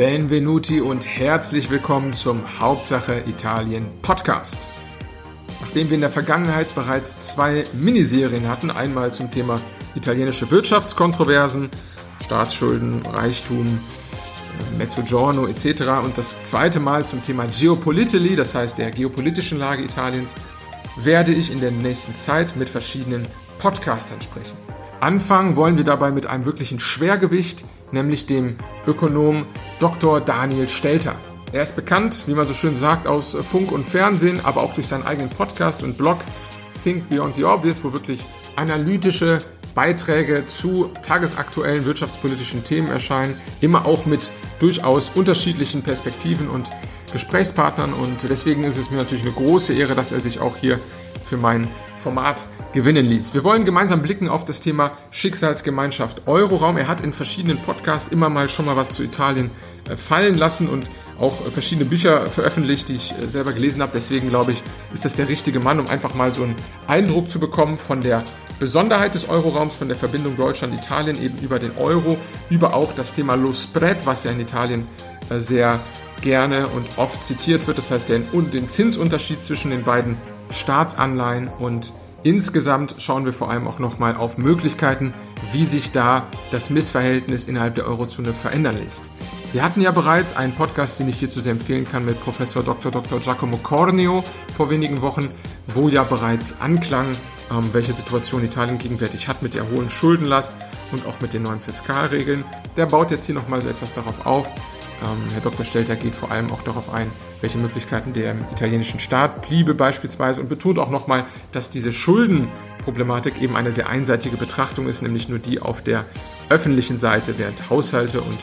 Benvenuti und herzlich willkommen zum Hauptsache Italien Podcast. Nachdem wir in der Vergangenheit bereits zwei Miniserien hatten, einmal zum Thema italienische Wirtschaftskontroversen, Staatsschulden, Reichtum, Mezzogiorno etc. und das zweite Mal zum Thema Geopolitili, das heißt der geopolitischen Lage Italiens, werde ich in der nächsten Zeit mit verschiedenen Podcastern sprechen. Anfangen wollen wir dabei mit einem wirklichen Schwergewicht, nämlich dem Ökonom Dr. Daniel Stelter. Er ist bekannt, wie man so schön sagt, aus Funk und Fernsehen, aber auch durch seinen eigenen Podcast und Blog Think Beyond the Obvious, wo wirklich analytische Beiträge zu tagesaktuellen wirtschaftspolitischen Themen erscheinen, immer auch mit durchaus unterschiedlichen Perspektiven und Gesprächspartnern und deswegen ist es mir natürlich eine große Ehre, dass er sich auch hier für mein Format gewinnen ließ. Wir wollen gemeinsam blicken auf das Thema Schicksalsgemeinschaft Euroraum. Er hat in verschiedenen Podcasts immer mal schon mal was zu Italien fallen lassen und auch äh, verschiedene Bücher veröffentlicht, die ich äh, selber gelesen habe. Deswegen glaube ich, ist das der richtige Mann, um einfach mal so einen Eindruck zu bekommen von der Besonderheit des Euroraums, von der Verbindung Deutschland-Italien eben über den Euro, über auch das Thema Lo Spread, was ja in Italien sehr gerne und oft zitiert wird. Das heißt, den, den Zinsunterschied zwischen den beiden Staatsanleihen und insgesamt schauen wir vor allem auch nochmal auf Möglichkeiten, wie sich da das Missverhältnis innerhalb der Eurozone verändern lässt. Wir hatten ja bereits einen Podcast, den ich hierzu sehr empfehlen kann, mit Professor Dr. Dr. Giacomo Corneo vor wenigen Wochen, wo ja bereits anklang, ähm, welche Situation Italien gegenwärtig hat mit der hohen Schuldenlast und auch mit den neuen Fiskalregeln. Der baut jetzt hier nochmal so etwas darauf auf. Ähm, Herr Dr. Stelter geht vor allem auch darauf ein, welche Möglichkeiten der italienischen Staat bliebe beispielsweise und betont auch nochmal, dass diese Schuldenproblematik eben eine sehr einseitige Betrachtung ist, nämlich nur die auf der öffentlichen Seite, während Haushalte und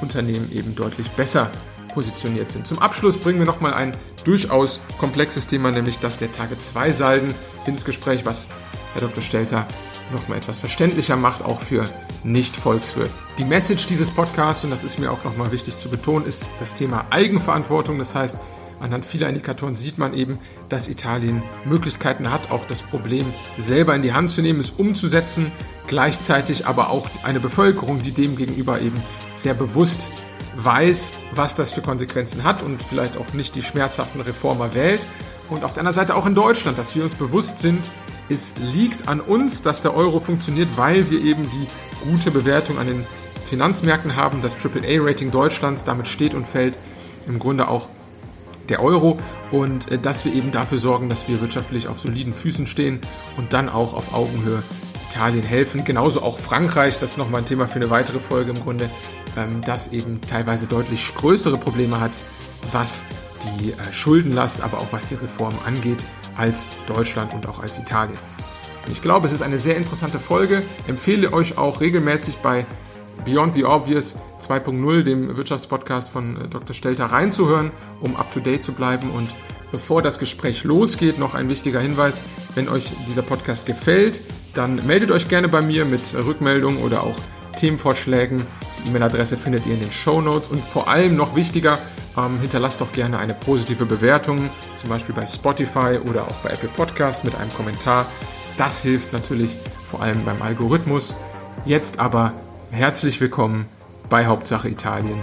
Unternehmen eben deutlich besser positioniert sind. Zum Abschluss bringen wir nochmal ein durchaus komplexes Thema, nämlich das der Tage 2 Salden ins Gespräch, was Herr Dr. Stelter nochmal etwas verständlicher macht, auch für Nicht-Volkswirte. Die Message dieses Podcasts, und das ist mir auch nochmal wichtig zu betonen, ist das Thema Eigenverantwortung. Das heißt, anhand vieler Indikatoren sieht man eben, dass Italien Möglichkeiten hat, auch das Problem selber in die Hand zu nehmen, es umzusetzen, gleichzeitig aber auch eine Bevölkerung, die dem gegenüber eben sehr bewusst weiß, was das für Konsequenzen hat und vielleicht auch nicht die schmerzhaften Reformer wählt. Und auf der anderen Seite auch in Deutschland, dass wir uns bewusst sind, es liegt an uns, dass der Euro funktioniert, weil wir eben die gute Bewertung an den Finanzmärkten haben. Das AAA-Rating Deutschlands, damit steht und fällt im Grunde auch der Euro und äh, dass wir eben dafür sorgen, dass wir wirtschaftlich auf soliden Füßen stehen und dann auch auf Augenhöhe Italien helfen. Genauso auch Frankreich, das ist nochmal ein Thema für eine weitere Folge im Grunde, ähm, das eben teilweise deutlich größere Probleme hat, was die äh, Schuldenlast, aber auch was die Reformen angeht, als Deutschland und auch als Italien. Ich glaube, es ist eine sehr interessante Folge. Empfehle euch auch regelmäßig bei Beyond the Obvious 2.0, dem Wirtschaftspodcast von äh, Dr. Stelter, reinzuhören, um up to date zu bleiben. Und bevor das Gespräch losgeht, noch ein wichtiger Hinweis. Wenn euch dieser Podcast gefällt, dann meldet euch gerne bei mir mit Rückmeldungen oder auch Themenvorschlägen. Die E-Mail-Adresse findet ihr in den Show Notes. Und vor allem noch wichtiger, ähm, hinterlasst doch gerne eine positive Bewertung, zum Beispiel bei Spotify oder auch bei Apple Podcast mit einem Kommentar. Das hilft natürlich vor allem beim Algorithmus. Jetzt aber herzlich willkommen bei Hauptsache Italien,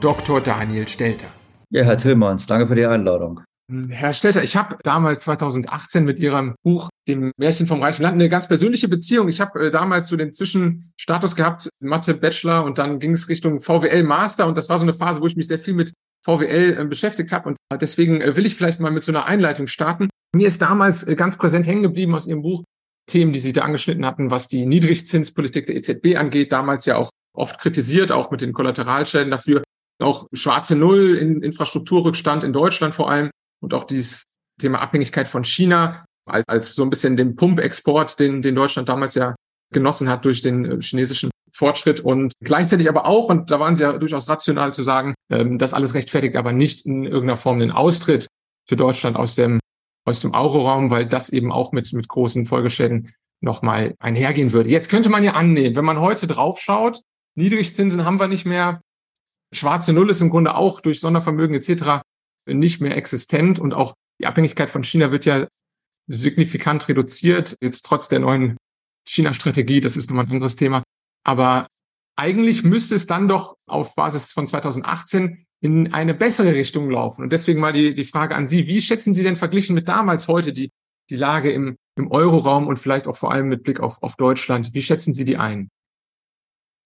Dr. Daniel Stelter. Ja, Herr Tillmanns, danke für die Einladung. Herr Stelter, ich habe damals 2018 mit Ihrem Buch Dem Märchen vom Reichen Land eine ganz persönliche Beziehung. Ich habe äh, damals so den Zwischenstatus gehabt, Mathe Bachelor und dann ging es Richtung VWL Master und das war so eine Phase, wo ich mich sehr viel mit VWL äh, beschäftigt habe und deswegen äh, will ich vielleicht mal mit so einer Einleitung starten. Mir ist damals äh, ganz präsent hängen geblieben aus Ihrem Buch Themen, die Sie da angeschnitten hatten, was die Niedrigzinspolitik der EZB angeht, damals ja auch oft kritisiert, auch mit den Kollateralschäden dafür, auch schwarze Null in Infrastrukturrückstand in Deutschland vor allem und auch dieses Thema Abhängigkeit von China als, als so ein bisschen den Pumpexport, den, den Deutschland damals ja genossen hat durch den äh, chinesischen Fortschritt. Und gleichzeitig aber auch, und da waren sie ja durchaus rational zu sagen, ähm, das alles rechtfertigt aber nicht in irgendeiner Form den Austritt für Deutschland aus dem, aus dem Euroraum, weil das eben auch mit, mit großen Folgeschäden nochmal einhergehen würde. Jetzt könnte man ja annehmen, wenn man heute draufschaut, Niedrigzinsen haben wir nicht mehr, schwarze Null ist im Grunde auch durch Sondervermögen etc nicht mehr existent und auch die Abhängigkeit von China wird ja signifikant reduziert, jetzt trotz der neuen China-Strategie, das ist nochmal ein anderes Thema. Aber eigentlich müsste es dann doch auf Basis von 2018 in eine bessere Richtung laufen. Und deswegen mal die, die Frage an Sie, wie schätzen Sie denn verglichen mit damals heute die, die Lage im, im Euroraum und vielleicht auch vor allem mit Blick auf, auf Deutschland? Wie schätzen Sie die ein?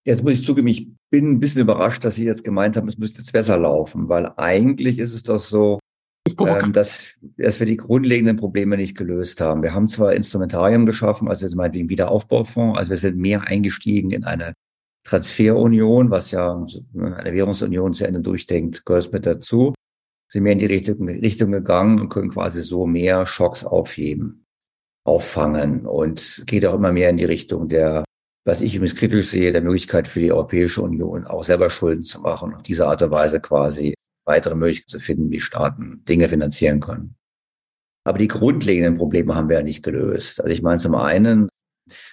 Jetzt muss ich zugeben, ich bin ein bisschen überrascht, dass Sie jetzt gemeint haben, es müsste jetzt besser laufen, weil eigentlich ist es doch so, ähm, dass, dass wir die grundlegenden Probleme nicht gelöst haben. Wir haben zwar Instrumentarien geschaffen, also jetzt meinetwegen Wiederaufbaufonds, also wir sind mehr eingestiegen in eine Transferunion, was ja eine Währungsunion zu Ende durchdenkt, gehört mit dazu. Sind mehr in die Richtung, Richtung gegangen und können quasi so mehr Schocks aufheben, auffangen und geht auch immer mehr in die Richtung der was ich übrigens kritisch sehe, der Möglichkeit für die Europäische Union auch selber Schulden zu machen und auf diese Art und Weise quasi weitere Möglichkeiten zu finden, wie Staaten Dinge finanzieren können. Aber die grundlegenden Probleme haben wir ja nicht gelöst. Also ich meine, zum einen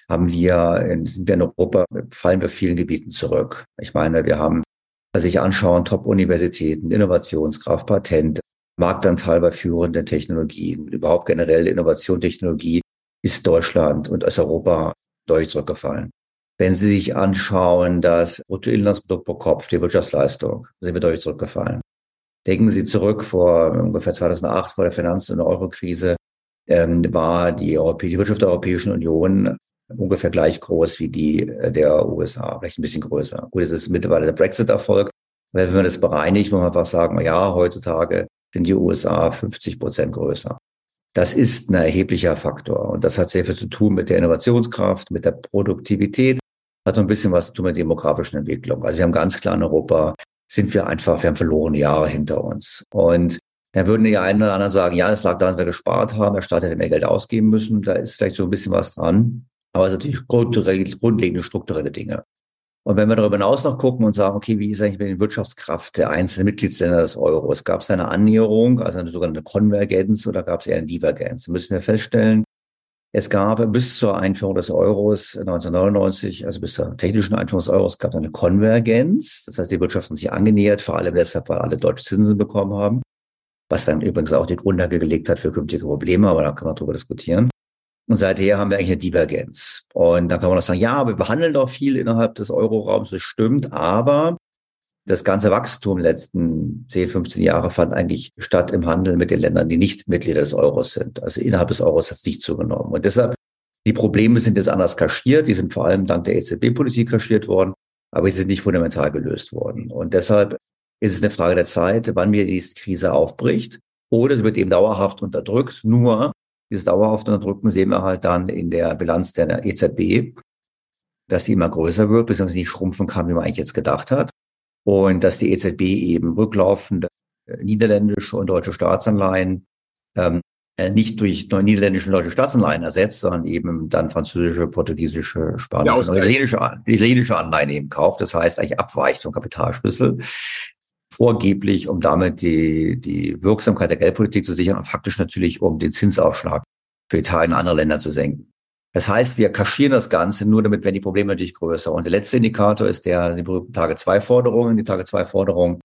haben wir, sind wir in Europa, fallen wir vielen Gebieten zurück. Ich meine, wir haben, also sich anschauen, Top-Universitäten, Innovationskraft, Patent, Marktanteil bei führenden Technologien, überhaupt generell Innovation, Technologie ist Deutschland und Europa deutlich zurückgefallen. Wenn Sie sich anschauen, das Bruttoinlandsprodukt pro Kopf, die Wirtschaftsleistung, sind wir deutlich zurückgefallen. Denken Sie zurück vor ungefähr 2008, vor der Finanz- und Eurokrise, ähm, war die, Europä die Wirtschaft der Europäischen Union ungefähr gleich groß wie die äh, der USA, vielleicht ein bisschen größer. Gut, es ist mittlerweile der Brexit-Erfolg. Wenn man das bereinigt, muss man einfach sagen, ja, heutzutage sind die USA 50 Prozent größer. Das ist ein erheblicher Faktor. Und das hat sehr viel zu tun mit der Innovationskraft, mit der Produktivität, hat noch ein bisschen was zu tun mit der demografischen Entwicklung. Also wir haben ganz klar in Europa, sind wir einfach, wir haben verlorene Jahre hinter uns. Und dann würden die einen oder anderen sagen, ja, es lag daran, dass wir gespart haben, der Staat hätte mehr Geld ausgeben müssen. Da ist vielleicht so ein bisschen was dran. Aber es sind natürlich grundlegende strukturelle Dinge. Und wenn wir darüber hinaus noch gucken und sagen, okay, wie ist eigentlich mit der Wirtschaftskraft der einzelnen Mitgliedsländer des Euros? Gab es eine Annäherung, also eine sogenannte Konvergenz oder gab es eher eine Divergenz? Da müssen wir feststellen, es gab bis zur Einführung des Euros 1999, also bis zur technischen Einführung des Euros, gab es eine Konvergenz. Das heißt, die Wirtschaft hat sich angenähert, vor allem deshalb, weil alle deutsche Zinsen bekommen haben, was dann übrigens auch die Grundlage gelegt hat für künftige Probleme, aber da kann man drüber diskutieren. Und seither haben wir eigentlich eine Divergenz. Und da kann man auch sagen, ja, wir behandeln doch viel innerhalb des Euroraums, das stimmt, aber das ganze Wachstum letzten 10, 15 Jahre fand eigentlich statt im Handel mit den Ländern, die nicht Mitglieder des Euros sind. Also innerhalb des Euros hat es nicht zugenommen. Und deshalb, die Probleme sind jetzt anders kaschiert. Die sind vor allem dank der EZB-Politik kaschiert worden, aber sie sind nicht fundamental gelöst worden. Und deshalb ist es eine Frage der Zeit, wann mir diese Krise aufbricht. Oder sie wird eben dauerhaft unterdrückt. Nur dieses dauerhaft Unterdrücken sehen wir halt dann in der Bilanz der EZB, dass die immer größer wird, beziehungsweise nicht schrumpfen kann, wie man eigentlich jetzt gedacht hat und dass die EZB eben rücklaufende äh, niederländische und deutsche Staatsanleihen ähm, äh, nicht durch niederländische und deutsche Staatsanleihen ersetzt, sondern eben dann französische, portugiesische, spanische, ja, italienische, italienische Anleihen eben kauft. Das heißt eigentlich abweicht vom Kapitalschlüssel. Vorgeblich, um damit die, die Wirksamkeit der Geldpolitik zu sichern und faktisch natürlich, um den Zinsaufschlag für Italien und andere Länder zu senken. Das heißt, wir kaschieren das Ganze nur damit werden die Probleme natürlich größer. Und der letzte Indikator ist der, die berühmten Tage 2 Forderungen. Die Tage 2 Forderungen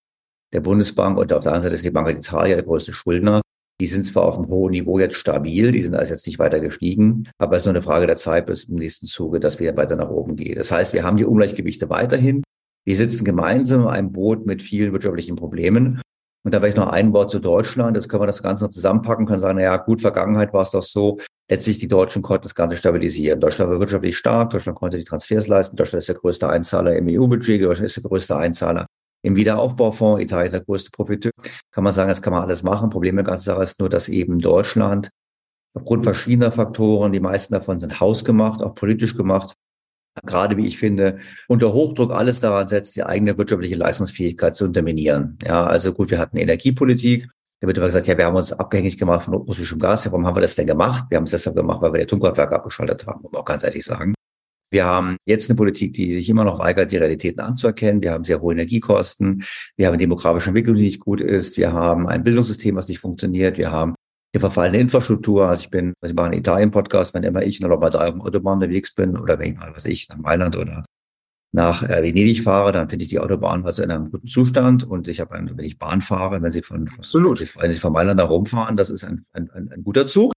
der Bundesbank und auf der anderen Seite ist die Bank d'Italia der größte Schuldner. Die sind zwar auf einem hohen Niveau jetzt stabil, die sind also jetzt nicht weiter gestiegen, aber es ist nur eine Frage der Zeit bis im nächsten Zuge, dass wir weiter nach oben gehen. Das heißt, wir haben die Ungleichgewichte weiterhin. Wir sitzen gemeinsam in einem Boot mit vielen wirtschaftlichen Problemen. Und da vielleicht noch ein Wort zu Deutschland. Jetzt können wir das Ganze noch zusammenpacken, können sagen, na ja, gut, Vergangenheit war es doch so, letztlich die Deutschen konnten das Ganze stabilisieren. Deutschland war wirtschaftlich stark, Deutschland konnte die Transfers leisten, Deutschland ist der größte Einzahler im EU-Budget, Deutschland ist der größte Einzahler im Wiederaufbaufonds, Italien ist der größte Profiteur. Kann man sagen, das kann man alles machen. Problem der ganzen Sache ist nur, dass eben Deutschland aufgrund verschiedener Faktoren, die meisten davon sind hausgemacht, auch politisch gemacht, gerade wie ich finde, unter Hochdruck alles daran setzt, die eigene wirtschaftliche Leistungsfähigkeit zu unterminieren. Ja, also gut, wir hatten Energiepolitik, da wird immer gesagt, ja, wir haben uns abhängig gemacht von russischem Gas. Ja, warum haben wir das denn gemacht? Wir haben es deshalb gemacht, weil wir die Atomkraftwerke abgeschaltet haben, muss man auch ganz ehrlich sagen. Wir haben jetzt eine Politik, die sich immer noch weigert, die Realitäten anzuerkennen. Wir haben sehr hohe Energiekosten. Wir haben eine demografische Entwicklung, die nicht gut ist. Wir haben ein Bildungssystem, was nicht funktioniert. Wir haben eine verfallene Infrastruktur. Also ich bin, also ich mache einen Italien-Podcast, wenn immer ich noch mal drei Autobahn unterwegs bin oder wenn ich mal, was ich, nach Mailand oder nach äh, Venedig fahre, dann finde ich die Autobahn also in einem guten Zustand. Und ich habe, wenn ich Bahn fahre, wenn Sie von, Absolut. Wenn Sie, wenn Sie von Mailand nach Rom fahren, das ist ein, ein, ein, ein guter Zug.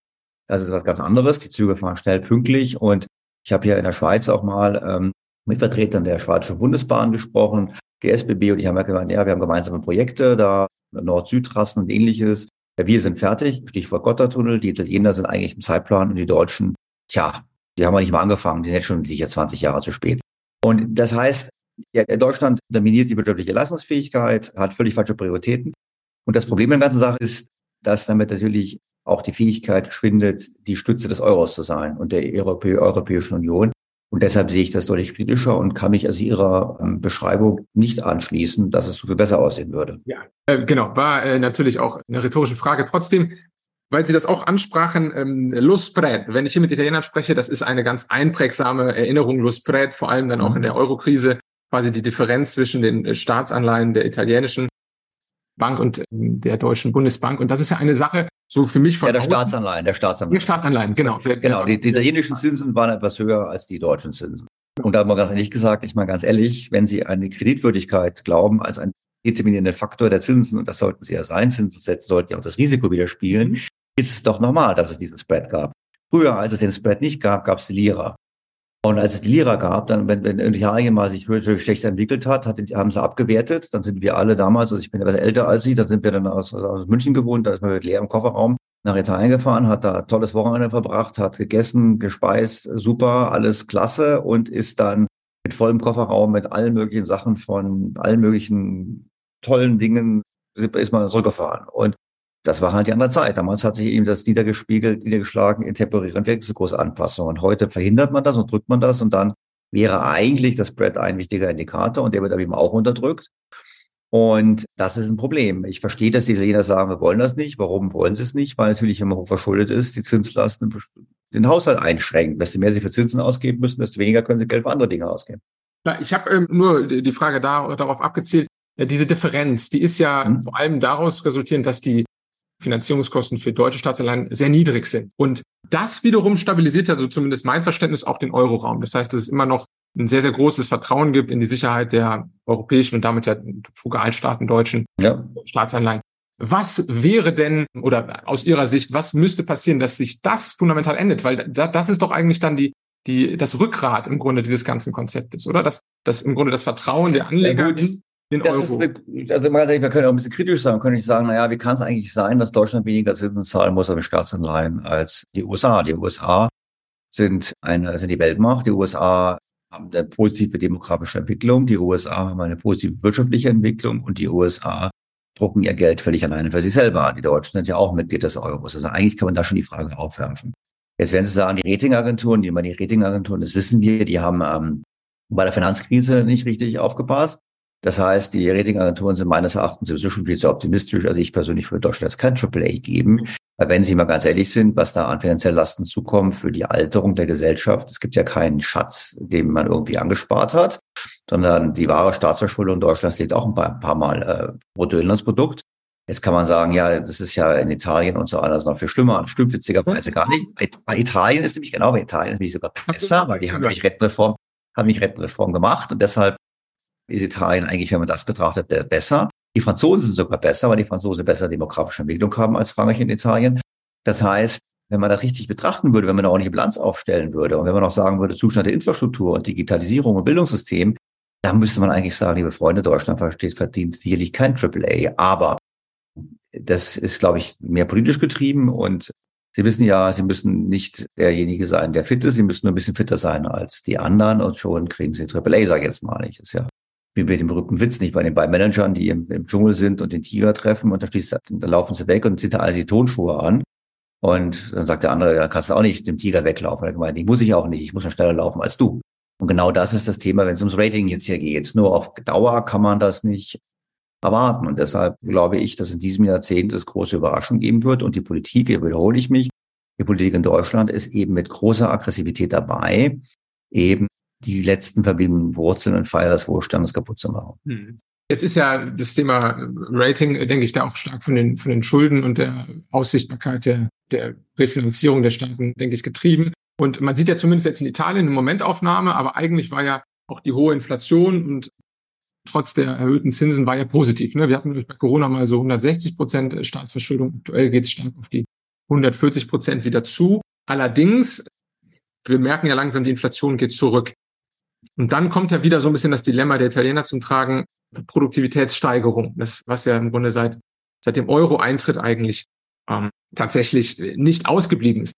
Das ist was ganz anderes. Die Züge fahren schnell, pünktlich. Und ich habe hier in der Schweiz auch mal ähm, mit Vertretern der Schweizerischen Bundesbahn gesprochen, die SBB und ich haben ja gemeint, ja, wir haben gemeinsame Projekte, da Nord-Süd-Trassen und ähnliches. Wir sind fertig, Stichwort Gotthardtunnel. Die Italiener sind eigentlich im Zeitplan und die Deutschen, tja, die haben wir nicht mal angefangen, die sind jetzt schon sicher 20 Jahre zu spät. Und das heißt, ja, Deutschland dominiert die wirtschaftliche Leistungsfähigkeit, hat völlig falsche Prioritäten. Und das Problem der ganzen Sache ist, dass damit natürlich auch die Fähigkeit schwindet, die Stütze des Euros zu sein und der Europä Europäischen Union. Und deshalb sehe ich das deutlich kritischer und kann mich also Ihrer ähm, Beschreibung nicht anschließen, dass es so viel besser aussehen würde. Ja, äh, genau, war äh, natürlich auch eine rhetorische Frage. Trotzdem, weil Sie das auch ansprachen, ähm, Lo Spread, wenn ich hier mit Italienern spreche, das ist eine ganz einprägsame Erinnerung, Lo Spread, vor allem dann auch in mhm. der Eurokrise, quasi die Differenz zwischen den äh, Staatsanleihen der italienischen Bank und ähm, der Deutschen Bundesbank. Und das ist ja eine Sache, so für mich von Ja, der außen, Staatsanleihen, der Staatsanleihen. Der Staatsanleihen, genau. Genau, die, die italienischen Zinsen waren etwas höher als die deutschen Zinsen. Und da haben wir ganz ehrlich gesagt, ich meine ganz ehrlich, wenn Sie eine Kreditwürdigkeit glauben als einen determinierenden Faktor der Zinsen, und das sollten Sie ja sein, Zinsen setzen sollten ja auch das Risiko widerspiegeln, mhm. ist es doch normal, dass es diesen Spread gab. Früher, als es den Spread nicht gab, gab es die Lira. Und als es die Lira gab, dann, wenn, wenn Italien mal sich schlecht entwickelt hat, hat, haben sie abgewertet. Dann sind wir alle damals, also ich bin etwas älter als Sie, da sind wir dann aus, aus München gewohnt, da ist man mit leerem Kofferraum nach Italien gefahren, hat da tolles Wochenende verbracht, hat gegessen, gespeist, super, alles klasse und ist dann mit vollem Kofferraum mit allen möglichen Sachen von allen möglichen tollen Dingen ist man zurückgefahren. Und das war halt die andere Zeit. Damals hat sich eben das niedergespiegelt, niedergeschlagen in temporären Wechselkursanpassungen. Heute verhindert man das und drückt man das und dann wäre eigentlich das Spread ein wichtiger Indikator und der wird aber eben auch unterdrückt. Und das ist ein Problem. Ich verstehe, dass die Italiener sagen, wir wollen das nicht. Warum wollen sie es nicht? Weil natürlich, wenn man hochverschuldet ist, die Zinslasten den Haushalt einschränken. Desto mehr sie für Zinsen ausgeben müssen, desto weniger können sie Geld für andere Dinge ausgeben. Ich habe ähm, nur die Frage da, darauf abgezielt, diese Differenz, die ist ja mhm. vor allem daraus resultierend, dass die Finanzierungskosten für deutsche Staatsanleihen sehr niedrig sind. Und das wiederum stabilisiert also zumindest mein Verständnis auch den Euroraum. Das heißt, dass es immer noch ein sehr, sehr großes Vertrauen gibt in die Sicherheit der europäischen und damit der Frugalstaaten deutschen ja. Staatsanleihen. Was wäre denn, oder aus Ihrer Sicht, was müsste passieren, dass sich das fundamental endet? Weil das ist doch eigentlich dann die, die, das Rückgrat im Grunde dieses ganzen Konzeptes, oder? Das, das im Grunde das Vertrauen der Anleger ja, den das Euro. Ist, also man kann, wir können auch ein bisschen kritisch sein, können nicht sagen, naja, wie kann es eigentlich sein, dass Deutschland weniger Zinsen zahlen muss auf den Staatsanleihen als die USA? Die USA sind eine, sind die Weltmacht. Die USA haben eine positive demografische Entwicklung. Die USA haben eine positive wirtschaftliche Entwicklung und die USA drucken ihr Geld völlig alleine für sich selber. Die Deutschen sind ja auch Mitglied des Euros. Also eigentlich kann man da schon die Frage aufwerfen. Jetzt werden Sie sagen, die Ratingagenturen, die immer die Ratingagenturen, das wissen wir, die haben ähm, bei der Finanzkrise nicht richtig aufgepasst. Das heißt, die Ratingagenturen sind meines Erachtens sowieso schon viel zu optimistisch. Also ich persönlich würde Deutschland kein AAA geben. Weil wenn Sie mal ganz ehrlich sind, was da an finanziellen Lasten zukommt für die Alterung der Gesellschaft, es gibt ja keinen Schatz, den man irgendwie angespart hat, sondern die wahre Staatsverschuldung Deutschlands liegt auch ein paar, ein paar Mal äh, Bruttoinlandsprodukt. Jetzt kann man sagen, ja, das ist ja in Italien und so anders noch viel schlimmer. Stimmt witzigerweise gar nicht. Bei, bei Italien ist nämlich genau, bei Italien ist nämlich sogar besser, weil die haben nämlich Rentenreform, haben nämlich Rentenreform gemacht und deshalb ist Italien eigentlich, wenn man das betrachtet, besser. Die Franzosen sind sogar besser, weil die Franzosen besser demografische Entwicklung haben als Frankreich und Italien. Das heißt, wenn man das richtig betrachten würde, wenn man eine ordentliche Bilanz aufstellen würde und wenn man auch sagen würde, Zustand der Infrastruktur und Digitalisierung und Bildungssystem, dann müsste man eigentlich sagen, liebe Freunde, Deutschland versteht, verdient sicherlich kein AAA. Aber das ist, glaube ich, mehr politisch getrieben und Sie wissen ja, Sie müssen nicht derjenige sein, der fit ist. Sie müssen nur ein bisschen fitter sein als die anderen und schon kriegen Sie AAA, sage ich jetzt mal nicht. Das ist ja wie bei dem berühmten Witz nicht bei den beiden Managern, die im, im Dschungel sind und den Tiger treffen und dann, schließt, dann laufen sie weg und ziehen da alle die Tonschuhe an. Und dann sagt der andere, ja, kannst du auch nicht dem Tiger weglaufen. Er gemeint, ich muss ich auch nicht, ich muss noch schneller laufen als du. Und genau das ist das Thema, wenn es ums Rating jetzt hier geht. Nur auf Dauer kann man das nicht erwarten. Und deshalb glaube ich, dass in diesem Jahrzehnt es große Überraschungen geben wird. Und die Politik, hier wiederhole ich mich, die Politik in Deutschland ist eben mit großer Aggressivität dabei, eben die letzten verbliebenen Wurzeln und Pfeiler des Wohlstandes kaputt zu machen. Hm. Jetzt ist ja das Thema Rating, denke ich, da auch stark von den, von den Schulden und der Aussichtbarkeit der, der Refinanzierung der Staaten, denke ich, getrieben. Und man sieht ja zumindest jetzt in Italien eine Momentaufnahme, aber eigentlich war ja auch die hohe Inflation und trotz der erhöhten Zinsen war ja positiv. Ne? Wir hatten bei Corona mal so 160 Prozent Staatsverschuldung. Aktuell geht es stark auf die 140 Prozent wieder zu. Allerdings, wir merken ja langsam, die Inflation geht zurück. Und dann kommt ja wieder so ein bisschen das Dilemma der Italiener zum Tragen, Produktivitätssteigerung, das, was ja im Grunde seit, seit dem Euro-Eintritt eigentlich ähm, tatsächlich nicht ausgeblieben ist.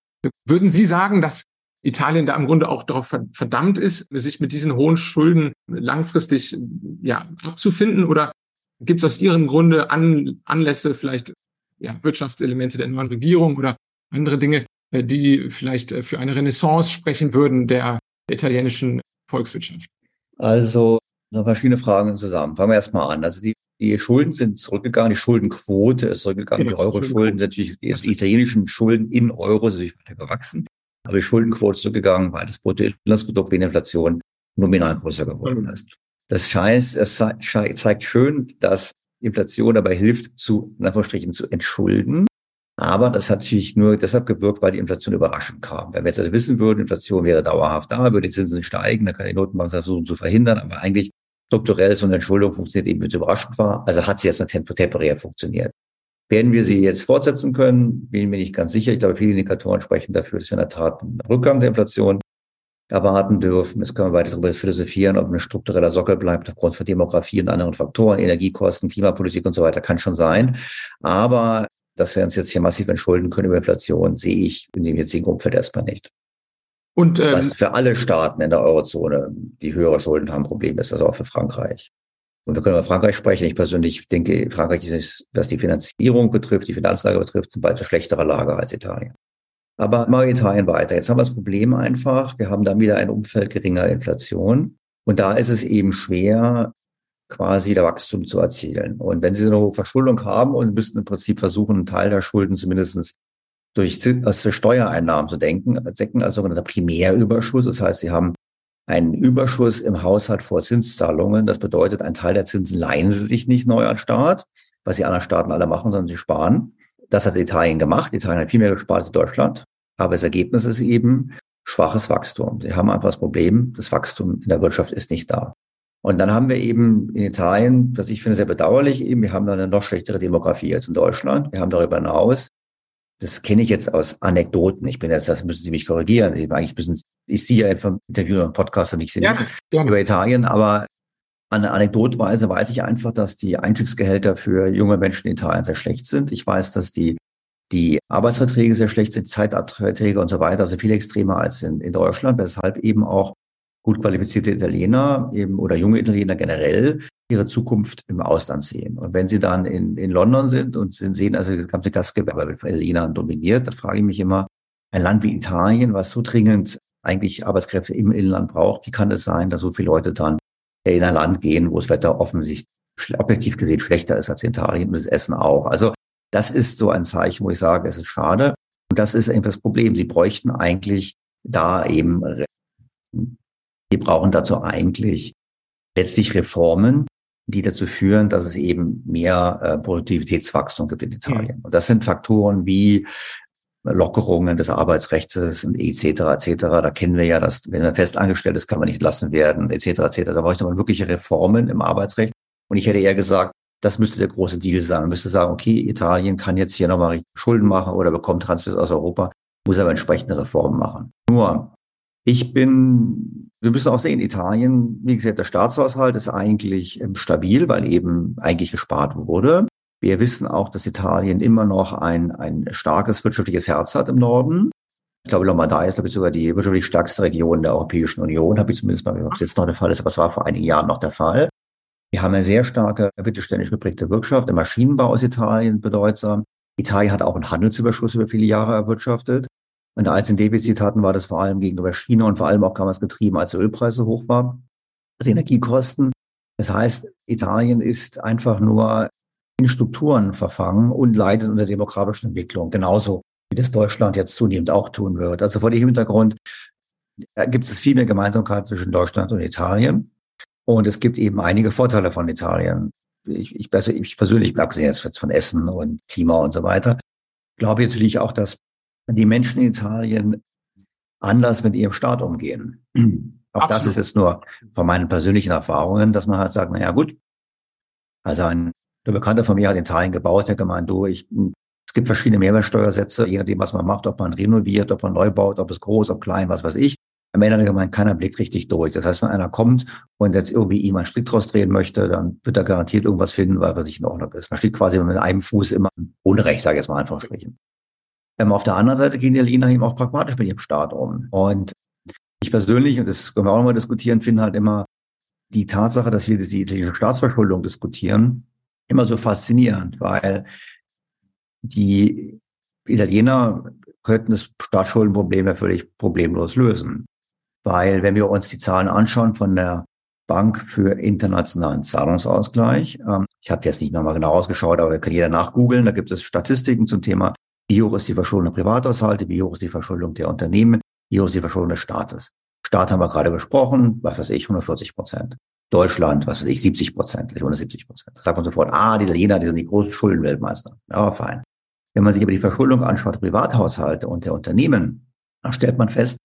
Würden Sie sagen, dass Italien da im Grunde auch darauf verdammt ist, sich mit diesen hohen Schulden langfristig ja, abzufinden? Oder gibt es aus Ihrem Grunde An Anlässe, vielleicht ja, Wirtschaftselemente der neuen Regierung oder andere Dinge, äh, die vielleicht äh, für eine Renaissance sprechen würden der, der italienischen Volkswirtschaft? Also noch verschiedene Fragen zusammen. Fangen wir erstmal an. Also die, die Schulden sind zurückgegangen, die Schuldenquote ist zurückgegangen, genau, die Euro-Schulden sind natürlich, die italienischen Schulden in Euro sind natürlich weiter gewachsen, aber die Schuldenquote ist zurückgegangen, weil das Bruttoinlandsprodukt wegen Inflation nominal größer geworden ist. Das scheint, es zeigt schön, dass Inflation dabei hilft, zu, in Anführungsstrichen, zu entschulden. Aber das hat natürlich nur deshalb gewirkt, weil die Inflation überraschend kam. Wenn wir jetzt also wissen würden, Inflation wäre dauerhaft da, würde die Zinsen steigen, dann kann die Notenbank versuchen zu verhindern. Aber eigentlich strukturell so eine Entschuldung funktioniert eben, wenn es überraschend war. Also hat sie jetzt temporär funktioniert. Werden wir sie jetzt fortsetzen können? Bin mir nicht ganz sicher. Ich glaube, viele Indikatoren sprechen dafür, dass wir in der Tat einen Rückgang der Inflation erwarten dürfen. Jetzt können wir weiter darüber philosophieren, ob ein struktureller Sockel bleibt aufgrund von Demografie und anderen Faktoren, Energiekosten, Klimapolitik und so weiter, kann schon sein. Aber dass wir uns jetzt hier massiv entschulden können über Inflation, sehe ich in dem jetzigen Umfeld erstmal nicht. Und ähm, was für alle Staaten in der Eurozone, die höhere Schulden haben, ein Problem ist, also auch für Frankreich. Und wir können über Frankreich sprechen. Ich persönlich denke, Frankreich ist, was die Finanzierung betrifft, die Finanzlage betrifft, ein weiter schlechterer Lage als Italien. Aber mal Italien weiter. Jetzt haben wir das Problem einfach, wir haben dann wieder ein Umfeld geringer Inflation. Und da ist es eben schwer, quasi der Wachstum zu erzielen. Und wenn Sie eine hohe Verschuldung haben und müssten im Prinzip versuchen, einen Teil der Schulden zumindest durch aus Steuereinnahmen zu denken, decken als sogenannter Primärüberschuss. Das heißt, Sie haben einen Überschuss im Haushalt vor Zinszahlungen. Das bedeutet, ein Teil der Zinsen leihen Sie sich nicht neu an Staat, was die anderen Staaten alle machen, sondern sie sparen. Das hat Italien gemacht. Italien hat viel mehr gespart als Deutschland. Aber das Ergebnis ist eben schwaches Wachstum. Sie haben einfach das Problem, das Wachstum in der Wirtschaft ist nicht da. Und dann haben wir eben in Italien, was ich finde sehr bedauerlich, eben, wir haben da eine noch schlechtere Demografie als in Deutschland. Wir haben darüber hinaus, das kenne ich jetzt aus Anekdoten. Ich bin jetzt, das müssen Sie mich korrigieren. Ich, eigentlich müssen, ich sehe ja im Interview und Podcast und ich sehe ja, über Italien, aber an Anekdotweise weiß ich einfach, dass die Einstiegsgehälter für junge Menschen in Italien sehr schlecht sind. Ich weiß, dass die die Arbeitsverträge sehr schlecht sind, Zeitabträge und so weiter, also viel extremer als in, in Deutschland, weshalb eben auch gut qualifizierte Italiener eben oder junge Italiener generell ihre Zukunft im Ausland sehen. Und wenn sie dann in, in London sind und sehen, also das ganze Gastgewerbe von Italienern dominiert, dann frage ich mich immer, ein Land wie Italien, was so dringend eigentlich Arbeitskräfte im Inland braucht, wie kann es sein, dass so viele Leute dann in ein Land gehen, wo das Wetter offensichtlich objektiv gesehen schlechter ist als in Italien und das Essen auch. Also das ist so ein Zeichen, wo ich sage, es ist schade. Und das ist eben das Problem. Sie bräuchten eigentlich da eben, sie brauchen dazu eigentlich letztlich Reformen, die dazu führen, dass es eben mehr äh, Produktivitätswachstum gibt in Italien. Mhm. Und das sind Faktoren wie Lockerungen des Arbeitsrechts und etc. etc. Da kennen wir ja, dass wenn man fest angestellt ist, kann man nicht lassen werden etc. etc. Da bräuchte man wirkliche Reformen im Arbeitsrecht. Und ich hätte eher gesagt, das müsste der große Deal sein. Man müsste sagen, okay, Italien kann jetzt hier nochmal Schulden machen oder bekommt Transfers aus Europa, muss aber entsprechende Reformen machen. Nur, ich bin, wir müssen auch sehen, Italien, wie gesagt, der Staatshaushalt ist eigentlich ähm, stabil, weil eben eigentlich gespart wurde. Wir wissen auch, dass Italien immer noch ein, ein starkes wirtschaftliches Herz hat im Norden. Ich glaube, Lombardei ist, glaube ich, sogar die wirtschaftlich stärkste Region der Europäischen Union, habe ich zumindest mal, ob es jetzt noch der Fall ist, aber es war vor einigen Jahren noch der Fall. Wir haben eine sehr starke mittelständisch geprägte Wirtschaft. Der Maschinenbau ist Italien bedeutsam. Italien hat auch einen Handelsüberschuss über viele Jahre erwirtschaftet. Und als sie ein Defizit hatten, war das vor allem gegenüber China und vor allem auch damals getrieben, als die Ölpreise hoch waren. Also Energiekosten. Das heißt, Italien ist einfach nur in Strukturen verfangen und leidet unter demografischen Entwicklung. Genauso wie das Deutschland jetzt zunehmend auch tun wird. Also vor dem Hintergrund gibt es viel mehr Gemeinsamkeit zwischen Deutschland und Italien. Und es gibt eben einige Vorteile von Italien. Ich, ich, ich persönlich, abgesehen jetzt von Essen und Klima und so weiter, glaube natürlich auch, dass die Menschen in Italien anders mit ihrem Staat umgehen. Auch Absolut. das ist jetzt nur von meinen persönlichen Erfahrungen, dass man halt sagt, na ja, gut. Also ein der Bekannter von mir hat in Italien gebaut, der gemeint, du, ich, es gibt verschiedene Mehrwertsteuersätze, je nachdem, was man macht, ob man renoviert, ob man neu baut, ob es groß, ob klein, was weiß ich. am Ende gemeint, keiner blickt richtig durch. Das heißt, wenn einer kommt und jetzt irgendwie ihm einen Strick draus drehen möchte, dann wird er garantiert irgendwas finden, weil was nicht in Ordnung ist. Man steht quasi mit einem Fuß immer Unrecht, sage ich jetzt mal einfach sprechen. Ähm, auf der anderen Seite gehen die Italiener eben auch pragmatisch mit ihrem Staat um. Und ich persönlich, und das können wir auch nochmal diskutieren, finde halt immer die Tatsache, dass wir die italienische Staatsverschuldung diskutieren, immer so faszinierend, weil die Italiener könnten das Staatsschuldenproblem ja völlig problemlos lösen. Weil wenn wir uns die Zahlen anschauen von der Bank für internationalen Zahlungsausgleich, ähm, ich habe jetzt nicht nochmal genau ausgeschaut, aber kann jeder nachgoogeln, da gibt es Statistiken zum Thema, wie hoch ist die Verschuldung der Privathaushalte, wie hoch ist die Verschuldung der Unternehmen, wie hoch ist die Verschuldung des Staates. Staat haben wir gerade gesprochen, was weiß ich, 140 Prozent. Deutschland, was weiß ich, 70 Prozent, 170 Prozent. Da sagt man sofort, ah, die Italiener, die sind die großen Schuldenweltmeister. Ja, fein. Wenn man sich aber die Verschuldung anschaut, Privathaushalte und der Unternehmen, dann stellt man fest,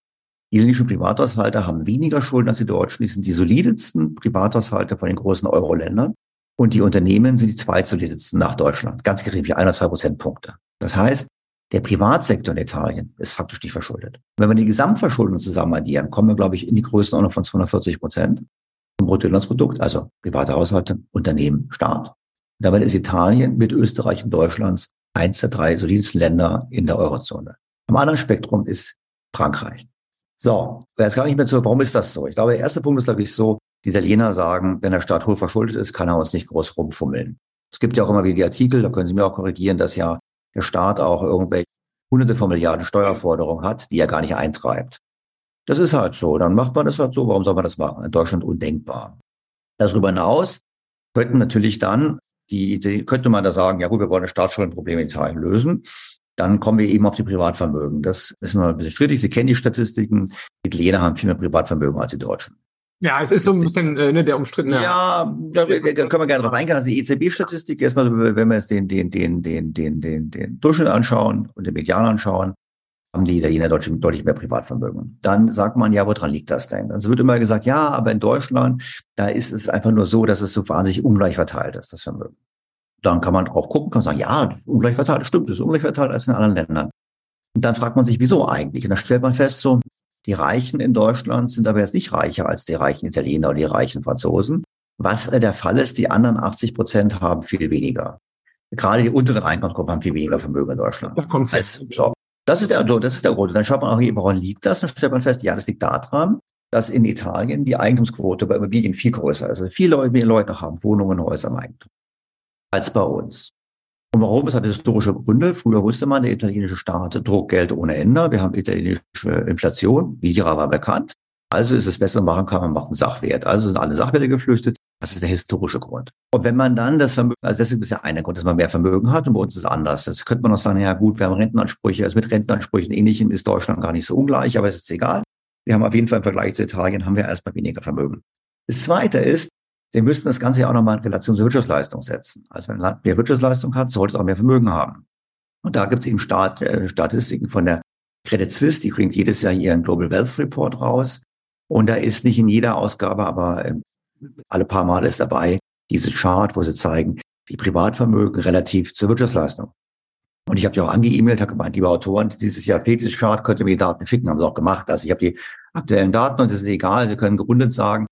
die italienischen Privathaushalte haben weniger Schulden als die deutschen. Die sind die solidsten Privathaushalte von den großen Euro-Ländern. Und die Unternehmen sind die zweitsolidesten nach Deutschland. Ganz gering, wie ein oder zwei Prozentpunkte. Das heißt, der Privatsektor in Italien ist faktisch nicht verschuldet. Wenn wir die Gesamtverschuldung zusammen addieren, kommen wir, glaube ich, in die Größenordnung von 240 Prozent vom Bruttoinlandsprodukt, also private Haushalte, Unternehmen, Staat. Dabei ist Italien mit Österreich und Deutschlands eins der drei solidesten Länder in der Eurozone. Am anderen Spektrum ist Frankreich. So, jetzt kann ich mir zu, warum ist das so? Ich glaube, der erste Punkt ist, glaube ich, so, die Italiener sagen, wenn der Staat hoch verschuldet ist, kann er uns nicht groß rumfummeln. Es gibt ja auch immer wieder die Artikel, da können Sie mir auch korrigieren, dass ja der Staat auch irgendwelche hunderte von Milliarden Steuerforderungen hat, die er gar nicht eintreibt. Das ist halt so. Dann macht man das halt so. Warum soll man das machen? In Deutschland undenkbar. Darüber hinaus könnten natürlich dann die, die könnte man da sagen, ja gut, wir wollen das Staatsschuldenproblem in Italien lösen. Dann kommen wir eben auf die Privatvermögen. Das ist mal ein bisschen strittig. Sie kennen die Statistiken. Die Italiener haben viel mehr Privatvermögen als die Deutschen. Ja, es ist so ein bisschen äh, ne, der umstrittene. Ja, da, da können wir gerne drauf eingehen. Also die EZB-Statistik, erstmal, wenn wir jetzt den, den, den, den, den, den, den Durchschnitt anschauen und den Median anschauen, haben die Italiener deutlich, deutlich mehr Privatvermögen. Dann sagt man, ja, woran liegt das denn? Also wird immer gesagt, ja, aber in Deutschland, da ist es einfach nur so, dass es so wahnsinnig ungleich verteilt ist, das Vermögen. Dann kann man drauf gucken, kann sagen, ja, ungleich verteilt, stimmt, es ist ungleich verteilt als in anderen Ländern. Und dann fragt man sich, wieso eigentlich? Und dann stellt man fest, so, die Reichen in Deutschland sind aber jetzt nicht reicher als die reichen Italiener oder die reichen Franzosen. Was der Fall ist, die anderen 80 Prozent haben viel weniger. Gerade die unteren Einkommensgruppen haben viel weniger Vermögen in Deutschland. Da kommt's als, so. Das ist der, also das ist der Grund. Dann schaut man auch, woran liegt das? Dann stellt man fest, ja, das liegt daran, dass in Italien die Eigentumsquote bei Immobilien viel größer ist. Also viele mehr Leute haben Wohnungen, Häuser im Eigentum als bei uns. Und warum? Es hat historische Gründe. Früher wusste man, der italienische Staat druckt Geld ohne Ende. Wir haben italienische Inflation. Lira war bekannt. Also ist es besser machen kann, man macht einen Sachwert. Also sind alle Sachwerte geflüchtet. Das ist der historische Grund. Und wenn man dann das Vermögen, also deswegen ist ja einer Grund, dass man mehr Vermögen hat und bei uns ist es anders. Das könnte man auch sagen, ja gut, wir haben Rentenansprüche, also mit Rentenansprüchen ähnlichem ist Deutschland gar nicht so ungleich, aber es ist egal. Wir haben auf jeden Fall im Vergleich zu Italien haben wir erstmal weniger Vermögen. Das zweite ist, Sie müssten das Ganze ja auch nochmal in Relation zur Wirtschaftsleistung setzen. Also wenn ein Land mehr Wirtschaftsleistung hat, sollte es auch mehr Vermögen haben. Und da gibt es eben Stat äh, Statistiken von der Credit Suisse, die bringt jedes Jahr ihren Global Wealth Report raus. Und da ist nicht in jeder Ausgabe, aber äh, alle paar Mal ist dabei diese Chart, wo sie zeigen, die Privatvermögen relativ zur Wirtschaftsleistung. Und ich habe die auch angeemailt, habe gemeint, liebe Autoren, dieses Jahr fehlt dieses Chart, könnt ihr mir die Daten schicken, haben sie auch gemacht. Also ich habe die aktuellen Daten und das ist egal, Sie können gerundet sagen,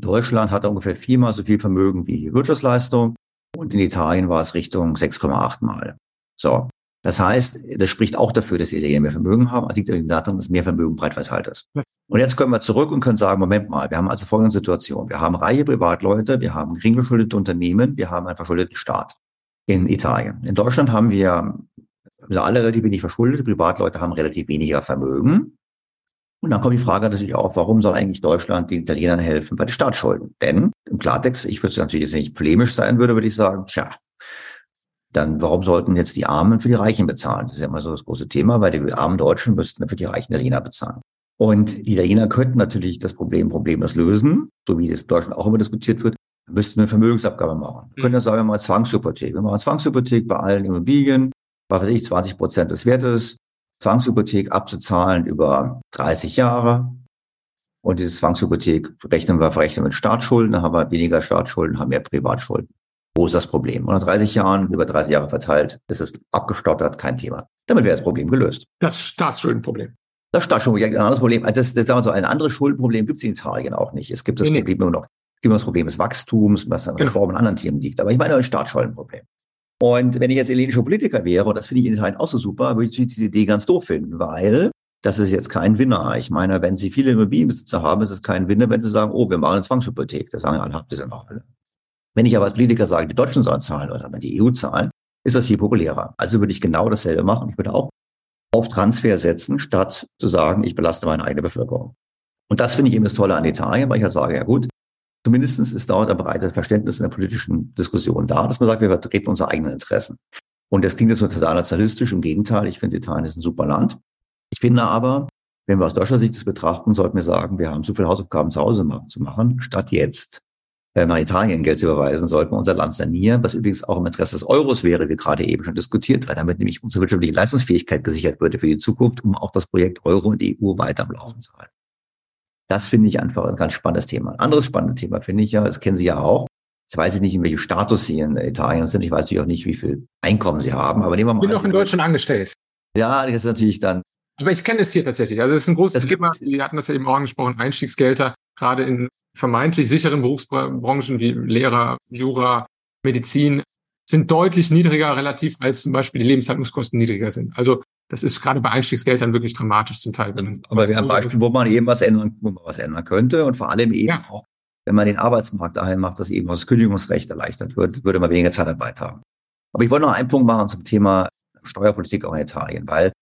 Deutschland hat ungefähr viermal so viel Vermögen wie Wirtschaftsleistung und in Italien war es Richtung 6,8 Mal. So. Das heißt, das spricht auch dafür, dass Italiener mehr Vermögen haben. Das liegt in daran, dass mehr Vermögen breit verteilt ist. Und jetzt können wir zurück und können sagen, Moment mal, wir haben also folgende Situation. Wir haben reiche Privatleute, wir haben gering verschuldete Unternehmen, wir haben einen verschuldeten Staat in Italien. In Deutschland haben wir also alle relativ wenig verschuldete, Privatleute haben relativ weniger Vermögen. Und dann kommt die Frage natürlich auch, warum soll eigentlich Deutschland den Italienern helfen bei den Staatsschulden? Denn im Klartext, ich würde natürlich jetzt nicht polemisch sein würde, würde ich sagen, tja, dann warum sollten jetzt die Armen für die Reichen bezahlen? Das ist ja immer so das große Thema, weil die armen Deutschen müssten für die reichen Italiener bezahlen. Und die Italiener könnten natürlich das Problem problemlos lösen, so wie das in Deutschland auch immer diskutiert wird, müssten eine Vermögensabgabe machen. Wir können ja sagen wir mal Zwangshypothek. Wir machen Zwangshypothek bei allen Immobilien, was weiß ich, 20 Prozent des Wertes, Zwangshypothek abzuzahlen über 30 Jahre. Und diese Zwangshypothek rechnen wir, verrechnen mit Staatsschulden, dann haben wir weniger Staatsschulden, haben mehr Privatschulden. Wo ist das Problem? Unter 30 Jahren, über 30 Jahre verteilt, ist es abgestottert, kein Thema. Damit wäre das Problem gelöst. Das Staatsschuldenproblem. Das schon ein anderes Problem. Also das, das sagen wir so, ein anderes Schuldenproblem gibt es in Italien auch nicht. Es gibt das nee, Problem immer noch, es gibt das Problem des Wachstums, was an genau. Reformen und anderen Themen liegt. Aber ich meine ein Staatsschuldenproblem. Und wenn ich jetzt italienischer Politiker wäre, und das finde ich in Italien auch so super, würde ich diese Idee ganz doof finden, weil das ist jetzt kein Winner. Ich meine, wenn Sie viele Immobilienbesitzer haben, ist es kein Winner, wenn Sie sagen, oh, wir machen eine Zwangshypothek. Das sagen alle, habt ihr ja noch alle. Wenn ich aber als Politiker sage, die Deutschen sollen zahlen oder die EU zahlen, ist das viel populärer. Also würde ich genau dasselbe machen. Ich würde auch auf Transfer setzen, statt zu sagen, ich belaste meine eigene Bevölkerung. Und das finde ich eben das Tolle an Italien, weil ich ja halt sage, ja gut, zumindest ist dort ein breites Verständnis in der politischen Diskussion da, dass man sagt, wir vertreten unsere eigenen Interessen. Und das klingt jetzt so total nationalistisch. Im Gegenteil, ich finde, Italien ist ein super Land. Ich finde aber, wenn wir aus deutscher Sicht das betrachten, sollten wir sagen, wir haben so viele Hausaufgaben zu Hause zu machen, statt jetzt äh, nach Italien Geld zu überweisen, sollten wir unser Land sanieren, was übrigens auch im Interesse des Euros wäre, wie gerade eben schon diskutiert, weil damit nämlich unsere wirtschaftliche Leistungsfähigkeit gesichert würde für die Zukunft, um auch das Projekt Euro und EU weiter am Laufen zu halten. Das finde ich einfach ein ganz spannendes Thema. Ein anderes spannendes Thema finde ich ja, das kennen Sie ja auch. Jetzt weiß ich nicht, in welchem Status Sie in Italien sind. Ich weiß natürlich auch nicht, wie viel Einkommen Sie haben. Aber nehmen wir mal. Ich bin noch in Deutschland angestellt. Ja, das ist natürlich dann aber ich kenne es hier tatsächlich. Also es ist ein großes es Thema. Wir hatten das ja eben auch angesprochen, Einstiegsgelder, gerade in vermeintlich sicheren Berufsbranchen wie Lehrer, Jura, Medizin, sind deutlich niedriger relativ, als zum Beispiel die Lebenshaltungskosten niedriger sind. Also das ist gerade bei Einstiegsgeldern wirklich dramatisch zum Teil. Aber wir haben Beispiele, wo man eben was ändern, wo man was ändern könnte und vor allem eben ja. auch, wenn man den Arbeitsmarkt dahin macht, dass eben das Kündigungsrecht erleichtert wird, würde man weniger Zeitarbeit haben. Aber ich wollte noch einen Punkt machen zum Thema Steuerpolitik auch in Italien, weil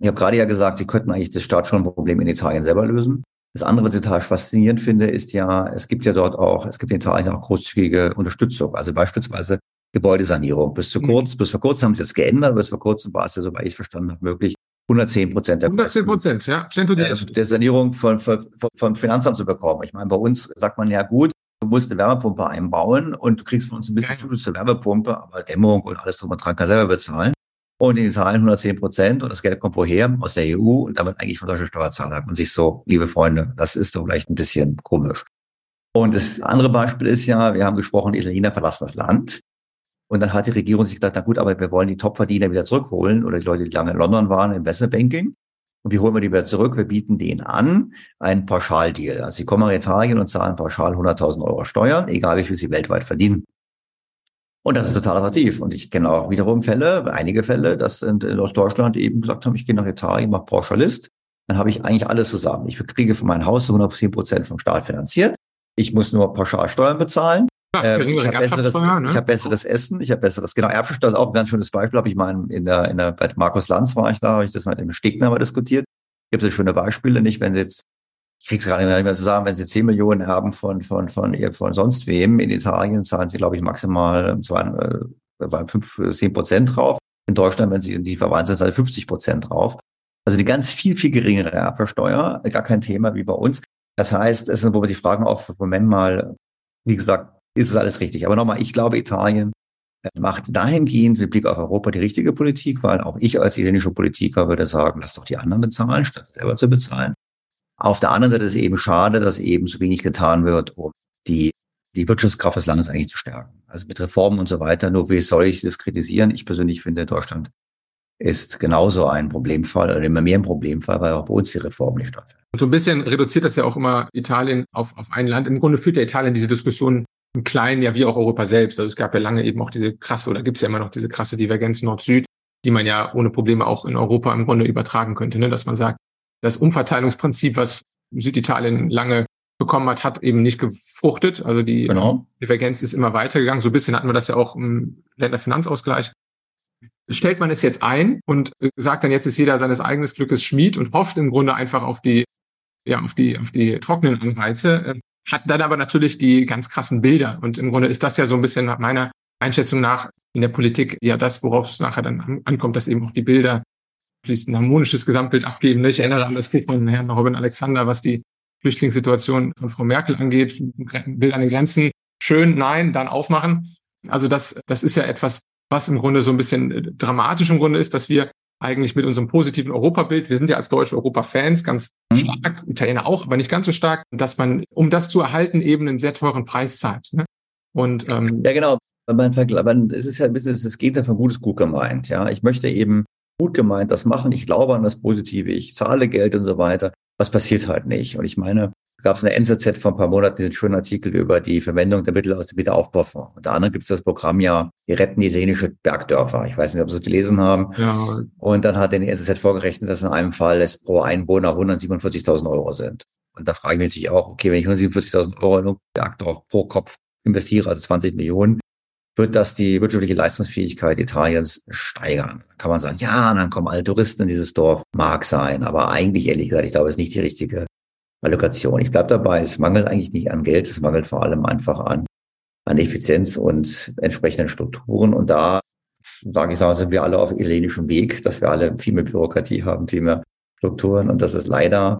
ich habe gerade ja gesagt, Sie könnten eigentlich das Staatsschuldenproblem in Italien selber lösen. Das andere, was ich total faszinierend finde, ist ja, es gibt ja dort auch, es gibt in Italien auch großzügige Unterstützung. Also beispielsweise Gebäudesanierung. Bis zu mhm. kurz, bis vor kurzem haben sie es geändert, bis vor kurzem war es ja, soweit ich es verstanden habe, möglich, 110 Prozent der 110 Prozent, ja. Äh, der Sanierung von, von, vom Finanzamt zu bekommen. Ich meine, bei uns sagt man ja gut, du musst eine Wärmepumpe einbauen und du kriegst von uns ein bisschen Zuschuss zur Wärmepumpe, aber Dämmung und alles drum und dran kann selber bezahlen und in Italien 110 Prozent und das Geld kommt woher? Aus der EU und damit eigentlich von deutschen Steuerzahlern. Und sich so, liebe Freunde, das ist doch vielleicht ein bisschen komisch. Und das andere Beispiel ist ja, wir haben gesprochen, Italiener verlassen das Land. Und dann hat die Regierung sich gedacht, na gut, aber wir wollen die Topverdiener wieder zurückholen oder die Leute, die lange in London waren, im Investmentbanking. Und wie holen wir die wieder zurück? Wir bieten denen an einen Pauschaldeal. Also sie kommen nach Italien und zahlen pauschal 100.000 Euro Steuern, egal wie viel sie weltweit verdienen. Und das ist total attraktiv. Und ich kenne auch wiederum Fälle, einige Fälle, dass sind aus Deutschland eben gesagt haben, ich gehe nach Italien, mache Pauschalist. Dann habe ich eigentlich alles zusammen. Ich kriege für mein Haus 110 Prozent vom Staat finanziert. Ich muss nur pauschal Steuern bezahlen. Ja, ähm, ich habe besseres, ne? ich hab besseres Essen, ich habe besseres, genau, Erbschaftssteuer ist auch ein ganz schönes Beispiel. Habe ich mal in der, in der, bei Markus Lanz war ich da, habe ich das mit dem Stegner mal diskutiert. Gibt es schöne Beispiele, nicht, wenn Sie jetzt ich krieg's gerade nicht mehr zu sagen, wenn Sie 10 Millionen haben von, von, von, von sonst wem, in Italien zahlen Sie, glaube ich, maximal zwei, äh, 5, 10 Prozent drauf. In Deutschland, wenn Sie in die verwandt sind, zahlen 50 Prozent drauf. Also die ganz viel, viel geringere Erbversteuer, gar kein Thema wie bei uns. Das heißt, es ist, wo wir die Fragen auch, Moment mal, wie gesagt, ist es alles richtig. Aber nochmal, ich glaube, Italien äh, macht dahingehend mit Blick auf Europa die richtige Politik, weil auch ich als italienischer Politiker würde sagen, lass doch die anderen bezahlen, statt selber zu bezahlen. Auf der anderen Seite ist es eben schade, dass eben so wenig getan wird, um die, die Wirtschaftskraft des Landes eigentlich zu stärken. Also mit Reformen und so weiter. Nur wie soll ich das kritisieren? Ich persönlich finde, Deutschland ist genauso ein Problemfall oder immer mehr ein Problemfall, weil auch bei uns die Reformen nicht stattfinden. Und so ein bisschen reduziert das ja auch immer Italien auf, auf ein Land. Im Grunde führt ja Italien diese Diskussion im Kleinen ja wie auch Europa selbst. Also es gab ja lange eben auch diese krasse, oder gibt es ja immer noch diese krasse Divergenz Nord-Süd, die man ja ohne Probleme auch in Europa im Grunde übertragen könnte, ne? dass man sagt, das Umverteilungsprinzip, was Süditalien lange bekommen hat, hat eben nicht gefruchtet. Also die genau. Divergenz ist immer weitergegangen. So ein bisschen hatten wir das ja auch im Länderfinanzausgleich. Stellt man es jetzt ein und sagt dann, jetzt ist jeder seines eigenen Glückes Schmied und hofft im Grunde einfach auf die, ja, auf die, auf die trockenen Anreize, äh, hat dann aber natürlich die ganz krassen Bilder. Und im Grunde ist das ja so ein bisschen nach meiner Einschätzung nach in der Politik ja das, worauf es nachher dann ankommt, dass eben auch die Bilder möglichst ein harmonisches Gesamtbild abgeben. Ich erinnere an das Buch von Herrn Robin Alexander, was die Flüchtlingssituation von Frau Merkel angeht. Bild an den Grenzen. Schön, nein, dann aufmachen. Also das, das ist ja etwas, was im Grunde so ein bisschen dramatisch im Grunde ist, dass wir eigentlich mit unserem positiven Europabild, wir sind ja als deutsche Europa-Fans ganz mhm. stark, Italiener auch, aber nicht ganz so stark, dass man, um das zu erhalten, eben einen sehr teuren Preis zahlt. Ne? Und ähm, ja, genau. Man, es ist ja ein bisschen das Gegenteil von gutes gut gemeint. Ja, ich möchte eben gut gemeint das machen, ich glaube an das Positive, ich zahle Geld und so weiter. Was passiert halt nicht? Und ich meine, gab es eine NZZ vor ein paar Monaten diesen schönen Artikel über die Verwendung der Mittel aus dem Wiederaufbaufonds. Unter anderem gibt es das Programm ja, wir retten italienische Bergdörfer. Ich weiß nicht, ob Sie es gelesen haben. Ja. Und dann hat die NZZ vorgerechnet, dass in einem Fall es pro Einwohner 147.000 Euro sind. Und da frage ich mich natürlich auch, okay, wenn ich 147.000 Euro in Bergdorf pro Kopf investiere, also 20 Millionen, wird das die wirtschaftliche Leistungsfähigkeit Italiens steigern. Kann man sagen, ja, dann kommen alle Touristen in dieses Dorf. Mag sein, aber eigentlich, ehrlich gesagt, ich glaube, es ist nicht die richtige Allokation. Ich bleibe dabei, es mangelt eigentlich nicht an Geld, es mangelt vor allem einfach an, an Effizienz und entsprechenden Strukturen. Und da, sage ich mal, sind wir alle auf hellenischem Weg, dass wir alle viel mehr Bürokratie haben, viel mehr Strukturen. Und das ist leider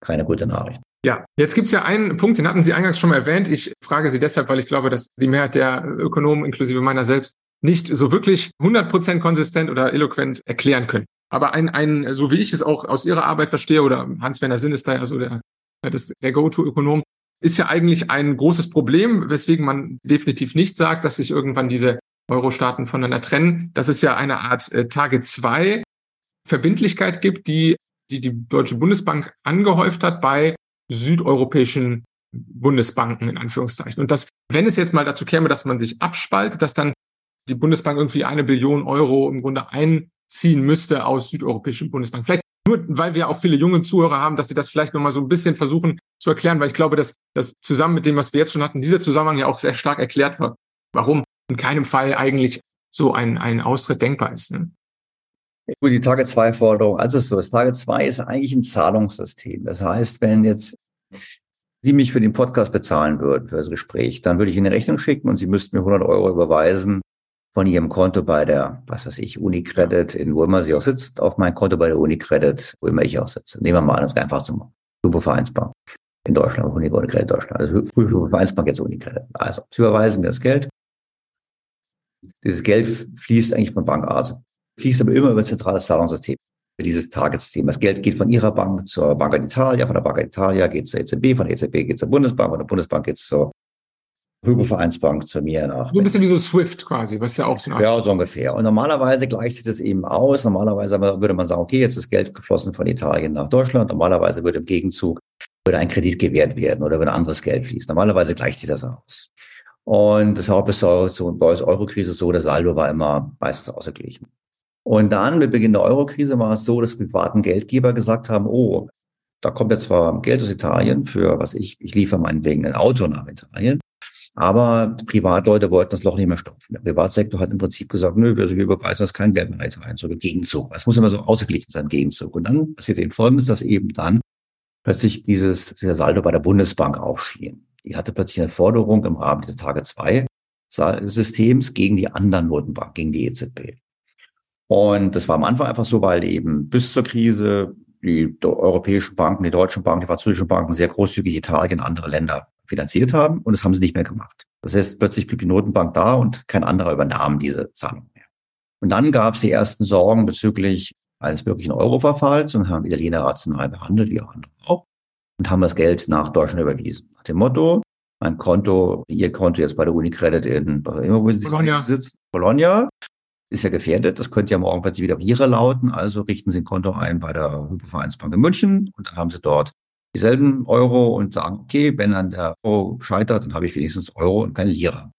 keine gute Nachricht. Ja, jetzt gibt es ja einen Punkt, den hatten Sie eingangs schon mal erwähnt. Ich frage Sie deshalb, weil ich glaube, dass die Mehrheit der Ökonomen, inklusive meiner selbst, nicht so wirklich 100% konsistent oder eloquent erklären können. Aber ein, ein, so wie ich es auch aus Ihrer Arbeit verstehe, oder Hans-Werner Sinn ist da ja so der das, der Go-To-Ökonom, ist ja eigentlich ein großes Problem, weswegen man definitiv nicht sagt, dass sich irgendwann diese Euro-Staaten voneinander trennen. Dass es ja eine Art äh, Tage zwei Verbindlichkeit gibt, die, die die Deutsche Bundesbank angehäuft hat bei südeuropäischen Bundesbanken in Anführungszeichen. Und dass, wenn es jetzt mal dazu käme, dass man sich abspaltet, dass dann die Bundesbank irgendwie eine Billion Euro im Grunde einziehen müsste aus südeuropäischen Bundesbanken. Vielleicht nur weil wir auch viele junge Zuhörer haben, dass sie das vielleicht nochmal so ein bisschen versuchen zu erklären, weil ich glaube, dass das zusammen mit dem, was wir jetzt schon hatten, dieser Zusammenhang ja auch sehr stark erklärt wird, warum in keinem Fall eigentlich so ein, ein Austritt denkbar ist. Ne? Gut, die Tage 2 Forderung, also so, das Tage 2 ist eigentlich ein Zahlungssystem. Das heißt, wenn jetzt Sie mich für den Podcast bezahlen würden, für das Gespräch, dann würde ich Ihnen eine Rechnung schicken und Sie müssten mir 100 Euro überweisen von ihrem Konto bei der, was weiß ich, Unicredit, in wo immer sie auch sitzt, auf mein Konto bei der Unicredit, wo immer ich auch sitze. Nehmen wir mal an, das ist einfach zum Hypovereinsbank in Deutschland, Unicredit Deutschland. Also früher Hypovereinsbank, jetzt Unicredit. Also, sie überweisen mir das Geld. Dieses Geld fließt eigentlich von Bank A, also fließt aber immer über ein zentrales Zahlungssystem, für dieses Targetsystem. Das Geld geht von ihrer Bank zur Banca d'Italia, von der Banca d'Italia geht zur EZB, von der EZB geht zur Bundesbank, von der Bundesbank geht zur Hypovereinsbank zu mir nach. So ein bisschen wie so Swift quasi, was ja auch so Ja, so ungefähr. Und normalerweise gleicht sich das eben aus. Normalerweise würde man sagen, okay, jetzt ist Geld geflossen von Italien nach Deutschland. Normalerweise würde im Gegenzug würde ein Kredit gewährt werden oder würde anderes Geld fließen. Normalerweise gleicht sich das aus. Und das ist so, so bei der Eurokrise so, der Saldo war immer meistens ausgeglichen. Und dann mit Beginn der Eurokrise war es so, dass privaten Geldgeber gesagt haben, oh, da kommt jetzt zwar Geld aus Italien für, was ich, ich liefere meinetwegen ein Auto nach Italien. Aber Privatleute wollten das Loch nicht mehr stopfen. Der Privatsektor hat im Prinzip gesagt, nö, wir überweisen das kein Geld mehr rein, so Gegenzug. Es muss immer so ausgeglichen sein, Gegenzug. Und dann passiert eben Folgendes, dass eben dann plötzlich dieses, dieser Saldo bei der Bundesbank aufschien. Die hatte plötzlich eine Forderung im Rahmen dieser Tage zwei Systems gegen die anderen Notenbanken, gegen die EZB. Und das war am Anfang einfach so, weil eben bis zur Krise die europäischen Banken, die deutschen Banken, die französischen Banken sehr großzügig Italien, andere Länder finanziert haben und das haben sie nicht mehr gemacht. Das heißt, plötzlich blieb die Notenbank da und kein anderer übernahm diese Zahlung mehr. Und dann gab es die ersten Sorgen bezüglich eines möglichen Euro-Verfalls und haben Italiener rational behandelt, wie auch andere auch, und haben das Geld nach Deutschland überwiesen. Nach dem Motto, mein Konto, Ihr Konto jetzt bei der Unicredit in, immer wo Sie Bologna. sitzen, Bologna, ist ja gefährdet. Das könnte ja morgen plötzlich wieder Ihre lauten. Also richten Sie ein Konto ein bei der Hypovereinsbank in München und dann haben Sie dort dieselben Euro und sagen, okay, wenn dann der Euro scheitert, dann habe ich wenigstens Euro und keine Lira.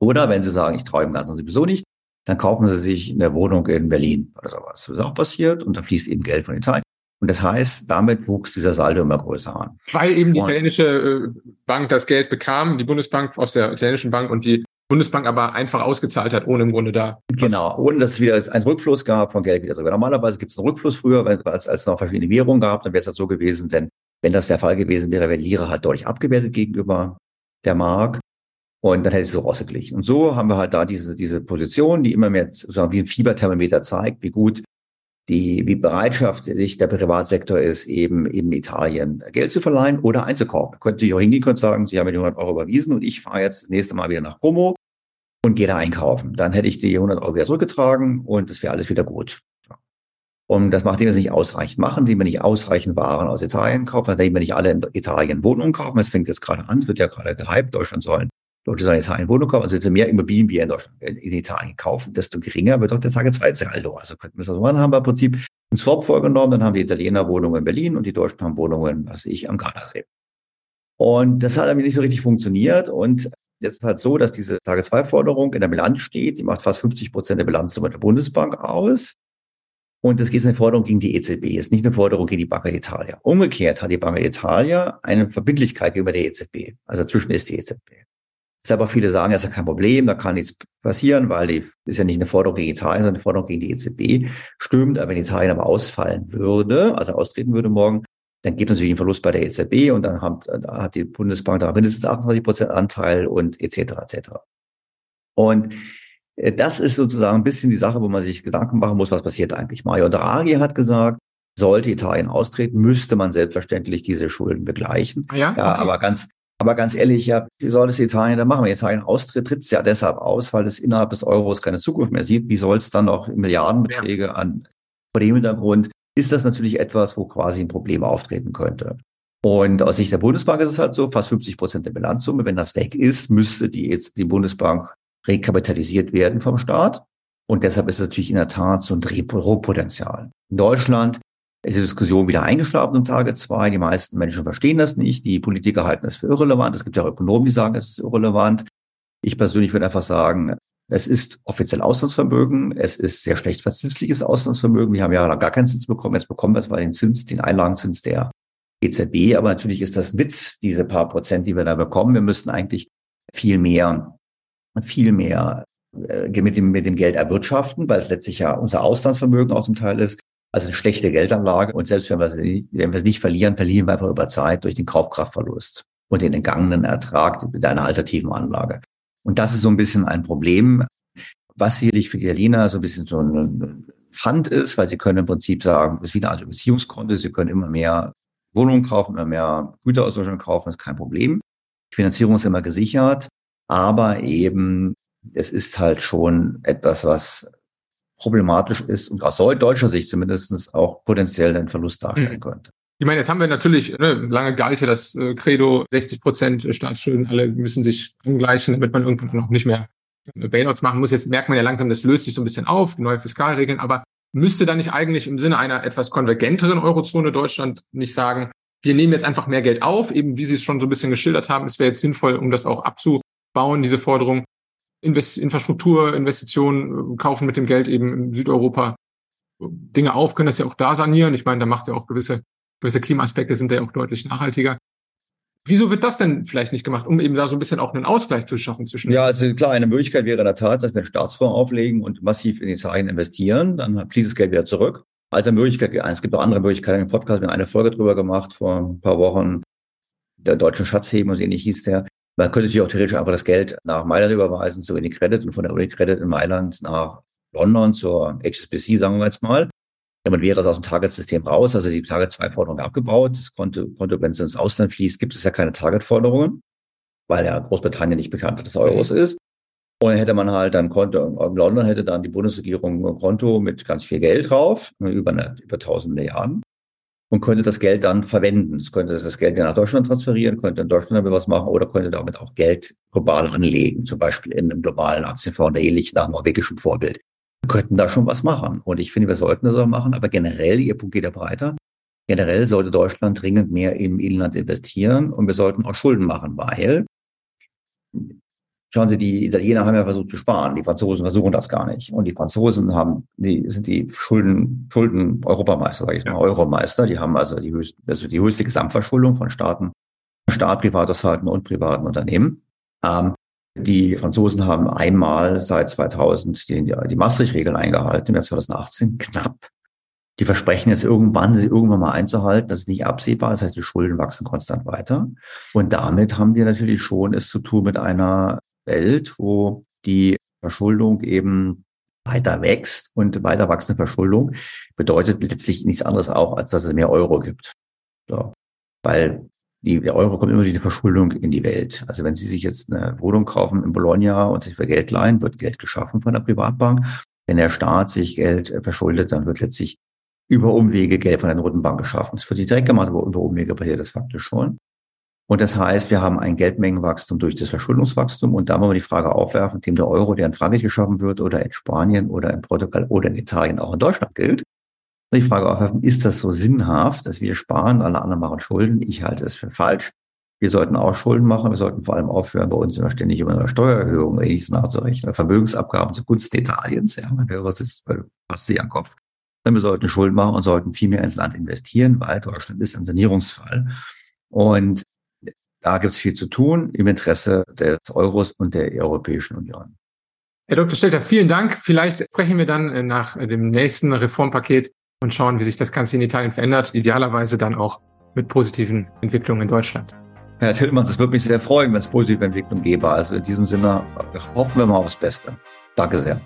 Oder wenn Sie sagen, ich traue dem Ganzen sowieso nicht, dann kaufen Sie sich eine Wohnung in Berlin oder sowas. Das ist auch passiert und da fließt eben Geld von den Zeit. Und das heißt, damit wuchs dieser Saldo immer größer an. Weil eben die italienische äh, Bank das Geld bekam, die Bundesbank aus der italienischen Bank und die Bundesbank aber einfach ausgezahlt hat, ohne im Grunde da. Genau, ohne dass es wieder einen Rückfluss gab von Geld wieder zurück. Normalerweise gibt es einen Rückfluss früher, als, als es noch verschiedene Währungen gab, dann wäre es halt so gewesen, wenn wenn das der Fall gewesen wäre, wäre Lira halt deutlich abgewertet gegenüber der Mark. Und dann hätte es so ausgeglichen. Und so haben wir halt da diese, diese Position, die immer mehr sozusagen wie ein Fieberthermometer zeigt, wie gut die, wie bereitschaftlich der Privatsektor ist, eben in Italien Geld zu verleihen oder einzukaufen. Könnte ich auch hingehen und sagen, Sie haben mir die 100 Euro überwiesen und ich fahre jetzt das nächste Mal wieder nach Como und gehe da einkaufen. Dann hätte ich die 100 Euro wieder zurückgetragen und es wäre alles wieder gut. Und das macht, indem wir es nicht ausreichend machen, indem wir nicht ausreichend Waren aus Italien kaufen, indem wir nicht alle in Italien Wohnungen kaufen. Es fängt jetzt gerade an, es wird ja gerade gehypt, Deutschland soll Leute sollen Italien Wohnung kaufen, also je mehr Immobilien wir in Deutschland in Italien kaufen, desto geringer wird auch der Tage 2 Saldo. Also könnten wir das so machen, haben wir im Prinzip einen Swap vorgenommen, dann haben die Italiener Wohnungen in Berlin und die Deutschen haben Wohnungen, was ich, am Gardasee. Und das hat nämlich nicht so richtig funktioniert und jetzt ist halt so, dass diese Tage 2 Forderung in der Bilanz steht, die macht fast 50 Prozent der Bilanzsumme der Bundesbank aus. Und das ist eine Forderung gegen die EZB, ist nicht eine Forderung gegen die Banca d'Italia. Umgekehrt hat die Banca d'Italia eine Verbindlichkeit gegenüber der EZB. Also dazwischen ist die EZB. Deshalb auch viele sagen, das ist ja kein Problem, da kann nichts passieren, weil die ist ja nicht eine Forderung gegen Italien, sondern eine Forderung gegen die EZB. Stimmt, aber wenn Italien aber ausfallen würde, also austreten würde morgen, dann gibt es natürlich einen Verlust bei der EZB und dann hat, hat die Bundesbank da mindestens 28 Prozent Anteil und etc. etc. Und das ist sozusagen ein bisschen die Sache, wo man sich Gedanken machen muss, was passiert eigentlich. Mario Draghi hat gesagt, sollte Italien austreten, müsste man selbstverständlich diese Schulden begleichen. Ja, ja aber ganz, aber ganz ehrlich, ja, wie soll es Italien da machen? Wenn Italien austritt, tritt es ja deshalb aus, weil es innerhalb des Euros keine Zukunft mehr sieht. Wie soll es dann noch Milliardenbeträge ja. an vor dem Hintergrund ist das natürlich etwas, wo quasi ein Problem auftreten könnte. Und aus Sicht der Bundesbank ist es halt so, fast 50 Prozent der Bilanzsumme, wenn das weg ist, müsste die, die Bundesbank rekapitalisiert werden vom Staat. Und deshalb ist es natürlich in der Tat so ein Drehpotenzial. In Deutschland ist die Diskussion wieder eingeschlafen um Tage zwei. Die meisten Menschen verstehen das nicht. Die Politiker halten es für irrelevant. Es gibt ja auch Ökonomen, die sagen, es ist irrelevant. Ich persönlich würde einfach sagen, es ist offiziell Auslandsvermögen. Es ist sehr schlecht verzinsliches Auslandsvermögen. Wir haben ja gar keinen Zins bekommen. Jetzt bekommen wir zwar den Zins, den Einlagenzins der EZB. Aber natürlich ist das Witz, diese paar Prozent, die wir da bekommen. Wir müssten eigentlich viel mehr viel mehr äh, mit, dem, mit dem Geld erwirtschaften, weil es letztlich ja unser Auslandsvermögen auch zum Teil ist. Also eine schlechte Geldanlage. Und selbst wenn wir, wenn wir es nicht verlieren, verlieren wir einfach über Zeit durch den Kaufkraftverlust und den entgangenen Ertrag mit einer alternativen Anlage. Und das ist so ein bisschen ein Problem, was sicherlich für die Italiener so ein bisschen so ein Pfand ist, weil sie können im Prinzip sagen, es ist wie eine Art Beziehungskonto, sie können immer mehr Wohnungen kaufen, immer mehr Güter aus Deutschland kaufen, ist kein Problem. Die Finanzierung ist immer gesichert. Aber eben, es ist halt schon etwas, was problematisch ist und aus deutscher Sicht zumindest auch potenziell einen Verlust darstellen mhm. könnte. Ich meine, jetzt haben wir natürlich, ne, lange galt ja das äh, Credo, 60 Prozent Staatsschulden, alle müssen sich angleichen, damit man irgendwann noch nicht mehr äh, Bailouts machen muss. Jetzt merkt man ja langsam, das löst sich so ein bisschen auf, neue Fiskalregeln, aber müsste da nicht eigentlich im Sinne einer etwas konvergenteren Eurozone Deutschland nicht sagen, wir nehmen jetzt einfach mehr Geld auf, eben wie Sie es schon so ein bisschen geschildert haben, es wäre jetzt sinnvoll, um das auch abzu bauen, diese Forderung, Invest Infrastruktur, Investitionen, äh, kaufen mit dem Geld eben in Südeuropa Dinge auf, können das ja auch da sanieren. Ich meine, da macht ja auch gewisse, gewisse Klimaaspekte sind ja auch deutlich nachhaltiger. Wieso wird das denn vielleicht nicht gemacht, um eben da so ein bisschen auch einen Ausgleich zu schaffen zwischen? Ja, also klar, eine Möglichkeit wäre in der Tat, dass wir einen Staatsfonds auflegen und massiv in Italien investieren, dann fließt das Geld wieder zurück. Alte Möglichkeit, es gibt auch andere Möglichkeiten. Im Podcast wir haben eine Folge drüber gemacht vor ein paar Wochen. Der deutschen Schatzheben, so ähnlich hieß der. Man könnte sich auch theoretisch einfach das Geld nach Mailand überweisen, zur Unicredit und von der Unicredit in Mailand nach London zur HSBC, sagen wir jetzt mal. Damit wäre es aus dem Target-System raus, also die Target-2-Forderung abgebaut. Das konnte, konnte, wenn es ins Ausland fließt, gibt es ja keine Target-Forderungen, weil ja Großbritannien nicht bekannt des Euros ist. Und dann hätte man halt dann Konto, in London hätte dann die Bundesregierung ein Konto mit ganz viel Geld drauf, über, eine, über 1000 Milliarden und könnte das Geld dann verwenden. Es könnte das Geld wieder nach Deutschland transferieren, könnte in Deutschland damit was machen oder könnte damit auch Geld global anlegen, zum Beispiel in einem globalen Aktienfonds oder ähnlich nach norwegischem Vorbild. Wir könnten da schon was machen. Und ich finde, wir sollten das auch machen, aber generell, Ihr Punkt geht ja breiter. Generell sollte Deutschland dringend mehr im Inland investieren und wir sollten auch Schulden machen, weil Schauen Sie, die Italiener haben ja versucht zu sparen, die Franzosen versuchen das gar nicht. Und die Franzosen haben, die sind die Schulden, Schulden Europameister, sage ich mal, Euromeister. Die haben also die höchste, also die höchste Gesamtverschuldung von Staaten, Staat, Privathaushalten und privaten Unternehmen. Ähm, die Franzosen haben einmal seit 2000 die, die Maastricht-Regeln eingehalten, im Jahr 2018 knapp. Die versprechen jetzt irgendwann, sie irgendwann mal einzuhalten. Das ist nicht absehbar. Das heißt, die Schulden wachsen konstant weiter. Und damit haben wir natürlich schon es zu tun mit einer Welt, wo die Verschuldung eben weiter wächst und weiter wachsende Verschuldung bedeutet letztlich nichts anderes auch, als dass es mehr Euro gibt. So. Weil die, der Euro kommt immer durch die Verschuldung in die Welt. Also wenn Sie sich jetzt eine Wohnung kaufen in Bologna und sich für Geld leihen, wird Geld geschaffen von der Privatbank. Wenn der Staat sich Geld äh, verschuldet, dann wird letztlich über Umwege Geld von der Notenbank geschaffen. Das wird nicht direkt gemacht, aber über Umwege passiert das faktisch schon. Und das heißt, wir haben ein Geldmengenwachstum durch das Verschuldungswachstum. Und da wollen wir die Frage aufwerfen, dem der Euro, der in Frankreich geschaffen wird oder in Spanien oder in Portugal oder in Italien auch in Deutschland gilt. Die Frage aufwerfen, ist das so sinnhaft, dass wir sparen, alle anderen machen Schulden? Ich halte es für falsch. Wir sollten auch Schulden machen. Wir sollten vor allem aufhören, bei uns immer ständig über eine Steuererhöhung ähnliches nachzurechnen. Vermögensabgaben zugunsten Italiens. Ja, mein Hörer sitzt fast sich am Kopf. Wir sollten Schulden machen und sollten viel mehr ins Land investieren, weil Deutschland ist ein Sanierungsfall. Und da gibt es viel zu tun im Interesse des Euros und der Europäischen Union. Herr Dr. Stelter, vielen Dank. Vielleicht sprechen wir dann äh, nach dem nächsten Reformpaket und schauen, wie sich das Ganze in Italien verändert. Idealerweise dann auch mit positiven Entwicklungen in Deutschland. Herr Tillmanns, es würde mich sehr freuen, wenn es positive Entwicklungen gäbe. Also in diesem Sinne hoffen wir mal aufs Beste. Danke sehr.